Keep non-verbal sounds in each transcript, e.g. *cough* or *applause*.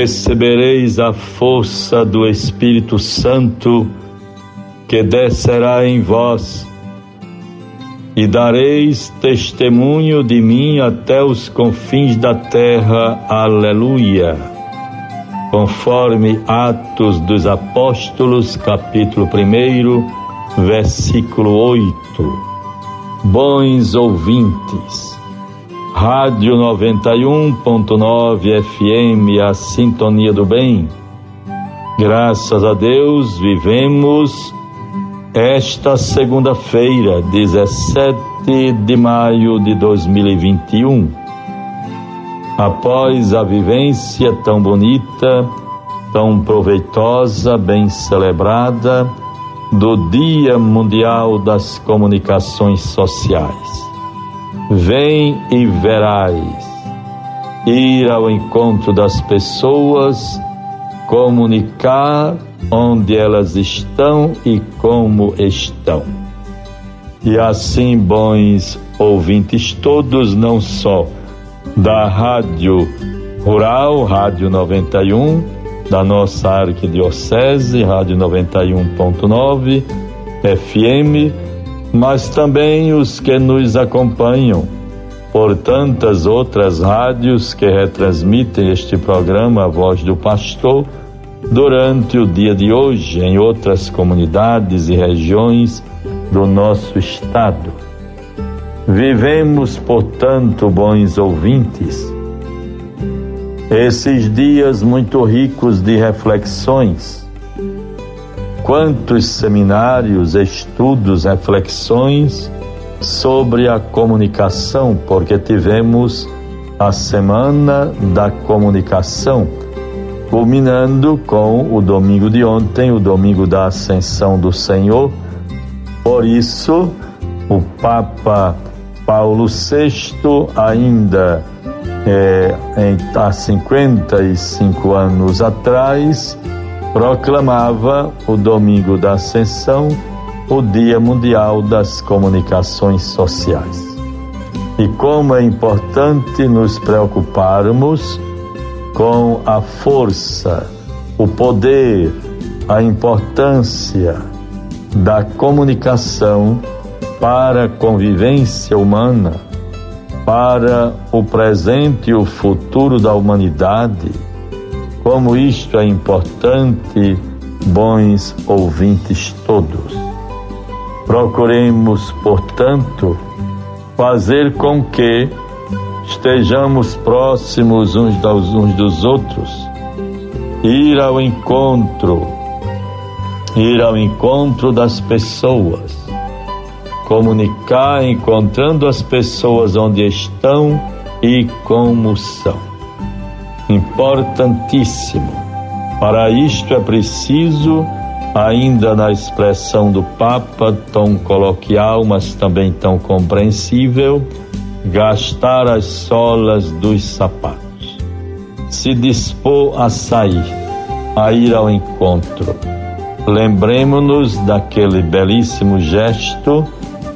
recebereis a força do Espírito Santo que descerá em vós e dareis testemunho de mim até os confins da terra. Aleluia. Conforme Atos dos Apóstolos, capítulo 1, versículo 8. Bons ouvintes, Rádio 91.9 FM, a sintonia do bem. Graças a Deus vivemos esta segunda-feira, 17 de maio de 2021, após a vivência tão bonita, tão proveitosa, bem celebrada do Dia Mundial das Comunicações Sociais. Vem e verás ir ao encontro das pessoas, comunicar onde elas estão e como estão. E assim, bons ouvintes todos, não só da Rádio Rural, Rádio 91, da nossa arquidiocese, Rádio 91.9 FM, mas também os que nos acompanham por tantas outras rádios que retransmitem este programa, A Voz do Pastor durante o dia de hoje em outras comunidades e regiões do nosso estado. Vivemos, portanto, bons ouvintes, esses dias muito ricos de reflexões. Quantos seminários, estudos, reflexões sobre a comunicação, porque tivemos a Semana da Comunicação culminando com o domingo de ontem, o domingo da Ascensão do Senhor. Por isso, o Papa Paulo VI, ainda é, em, há 55 anos atrás, proclamava o domingo da Ascensão o Dia Mundial das Comunicações Sociais. E como é importante nos preocuparmos com a força, o poder, a importância da comunicação para a convivência humana, para o presente e o futuro da humanidade. Como isto é importante, bons ouvintes todos. Procuremos, portanto, fazer com que estejamos próximos uns dos, uns dos outros, ir ao encontro, ir ao encontro das pessoas, comunicar encontrando as pessoas onde estão e como são. Importantíssimo. Para isto é preciso, ainda na expressão do Papa, tão coloquial, mas também tão compreensível, gastar as solas dos sapatos, se dispor a sair, a ir ao encontro. Lembremos-nos daquele belíssimo gesto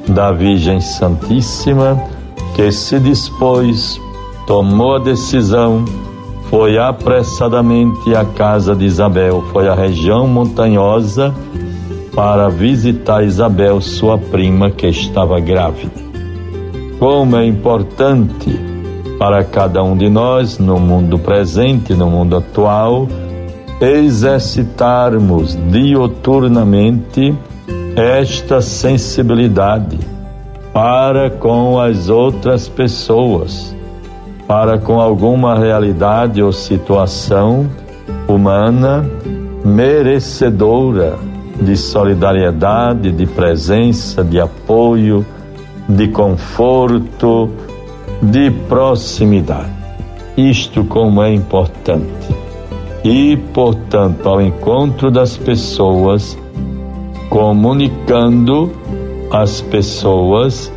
da Virgem Santíssima que se dispôs, tomou a decisão, foi apressadamente à casa de Isabel, foi à região montanhosa para visitar Isabel, sua prima, que estava grávida. Como é importante para cada um de nós, no mundo presente, no mundo atual, exercitarmos dioturnamente esta sensibilidade para com as outras pessoas, para com alguma realidade ou situação humana merecedora de solidariedade, de presença, de apoio, de conforto, de proximidade. Isto como é importante. E, portanto, ao encontro das pessoas, comunicando as pessoas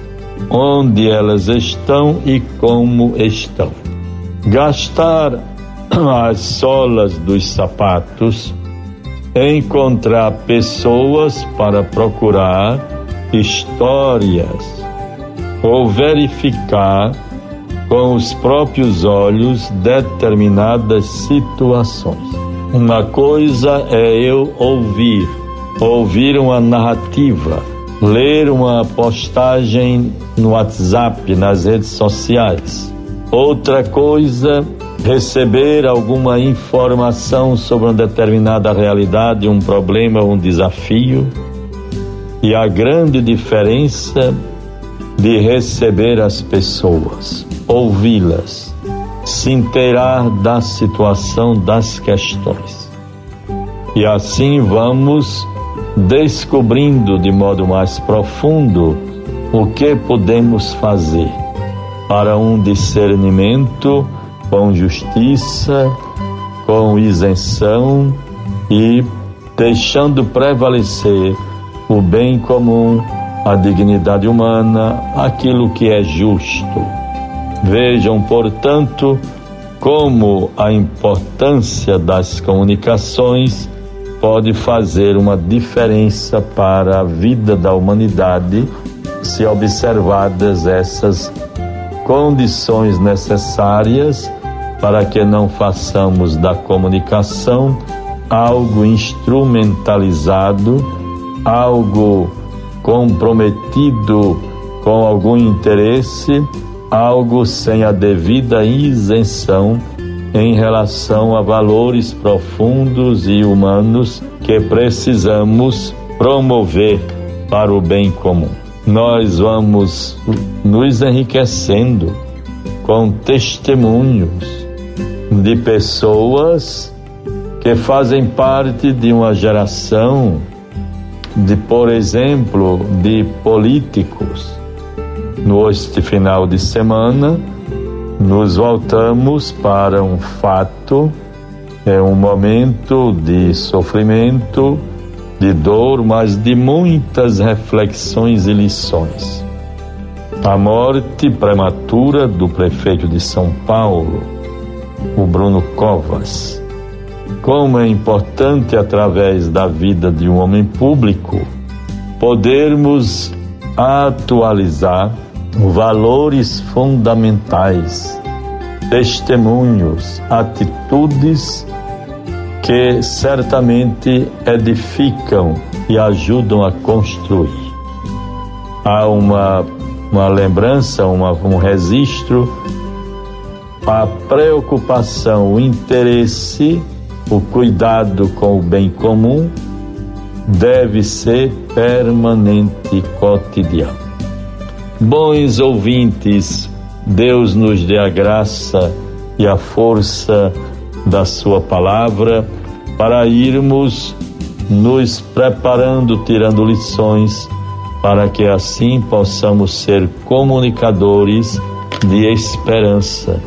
onde elas estão e como estão. Gastar *clears throat* as solas dos sapatos, encontrar pessoas para procurar histórias ou verificar com os próprios olhos determinadas situações. Uma coisa é eu ouvir, ouvir uma narrativa, ler uma postagem no WhatsApp, nas redes sociais. Outra coisa, receber alguma informação sobre uma determinada realidade, um problema, um desafio. E a grande diferença de receber as pessoas, ouvi-las, se inteirar da situação, das questões. E assim vamos descobrindo de modo mais profundo o que podemos fazer para um discernimento com justiça, com isenção e deixando prevalecer o bem comum, a dignidade humana, aquilo que é justo. Vejam, portanto, como a importância das comunicações pode fazer uma diferença para a vida da humanidade se observadas essas condições necessárias para que não façamos da comunicação algo instrumentalizado, algo comprometido com algum interesse, algo sem a devida isenção em relação a valores profundos e humanos que precisamos promover para o bem comum. Nós vamos nos enriquecendo com testemunhos de pessoas que fazem parte de uma geração de, por exemplo, de políticos. No este final de semana, nos voltamos para um fato, é um momento de sofrimento, de dor, mas de muitas reflexões e lições. A morte prematura do prefeito de São Paulo, o Bruno Covas. Como é importante, através da vida de um homem público, podermos atualizar valores fundamentais, testemunhos, atitudes que certamente edificam e ajudam a construir. Há uma, uma lembrança, uma, um registro, a preocupação, o interesse, o cuidado com o bem comum deve ser permanente cotidiano. Bons ouvintes, Deus nos dê a graça e a força da Sua palavra para irmos nos preparando, tirando lições, para que assim possamos ser comunicadores de esperança,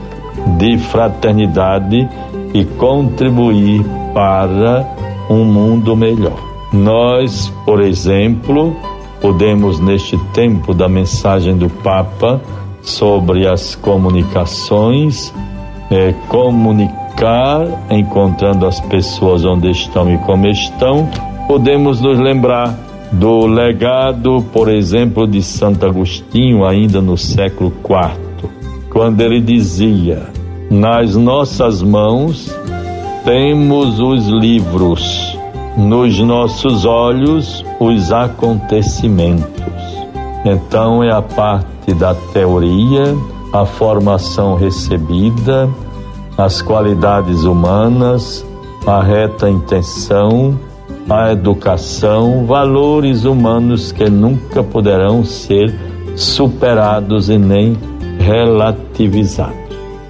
de fraternidade e contribuir para um mundo melhor. Nós, por exemplo, podemos, neste tempo da mensagem do Papa sobre as comunicações, é, comunicar, encontrando as pessoas onde estão e como estão, podemos nos lembrar do legado, por exemplo, de Santo Agostinho, ainda no século IV, quando ele dizia: Nas nossas mãos temos os livros nos nossos olhos os acontecimentos. Então é a parte da teoria, a formação recebida, as qualidades humanas, a reta intenção, a educação, valores humanos que nunca poderão ser superados e nem relativizados.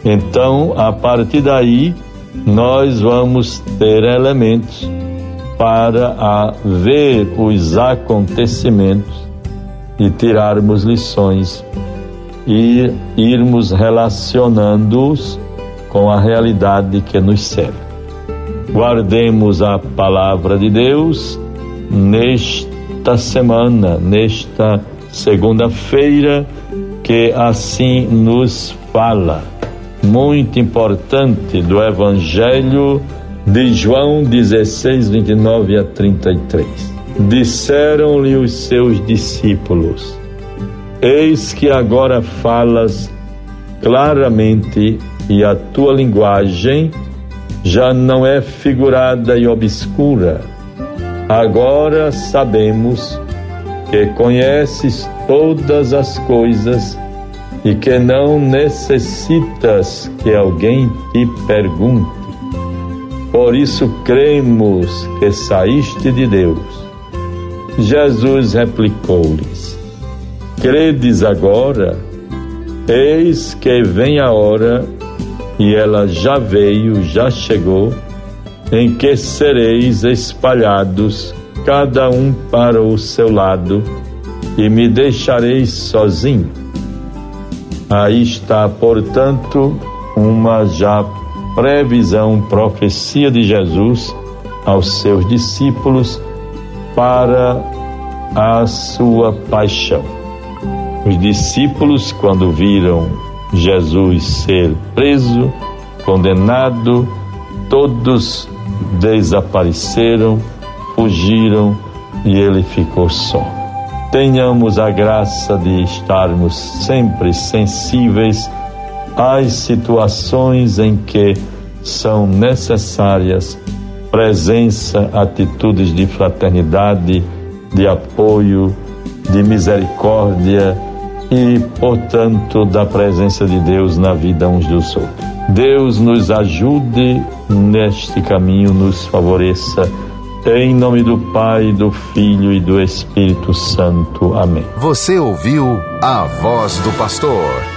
Então, a partir daí, nós vamos ter elementos para a ver os acontecimentos e tirarmos lições e irmos relacionando-os com a realidade que nos serve. Guardemos a palavra de Deus nesta semana, nesta segunda-feira, que assim nos fala. Muito importante do Evangelho de João 16, 29 a 33. Disseram-lhe os seus discípulos: Eis que agora falas claramente e a tua linguagem já não é figurada e obscura. Agora sabemos que conheces todas as coisas e que não necessitas que alguém te pergunte. Por isso cremos que saíste de Deus. Jesus replicou-lhes: Credes agora? Eis que vem a hora, e ela já veio, já chegou, em que sereis espalhados, cada um para o seu lado, e me deixareis sozinho. Aí está, portanto, uma já previsão, profecia de Jesus aos seus discípulos para a sua paixão. Os discípulos, quando viram Jesus ser preso, condenado, todos desapareceram, fugiram e ele ficou só. Tenhamos a graça de estarmos sempre sensíveis às situações em que são necessárias presença, atitudes de fraternidade, de apoio, de misericórdia e, portanto, da presença de Deus na vida uns dos outros. Deus nos ajude neste caminho, nos favoreça. Em nome do Pai, do Filho e do Espírito Santo. Amém. Você ouviu a voz do pastor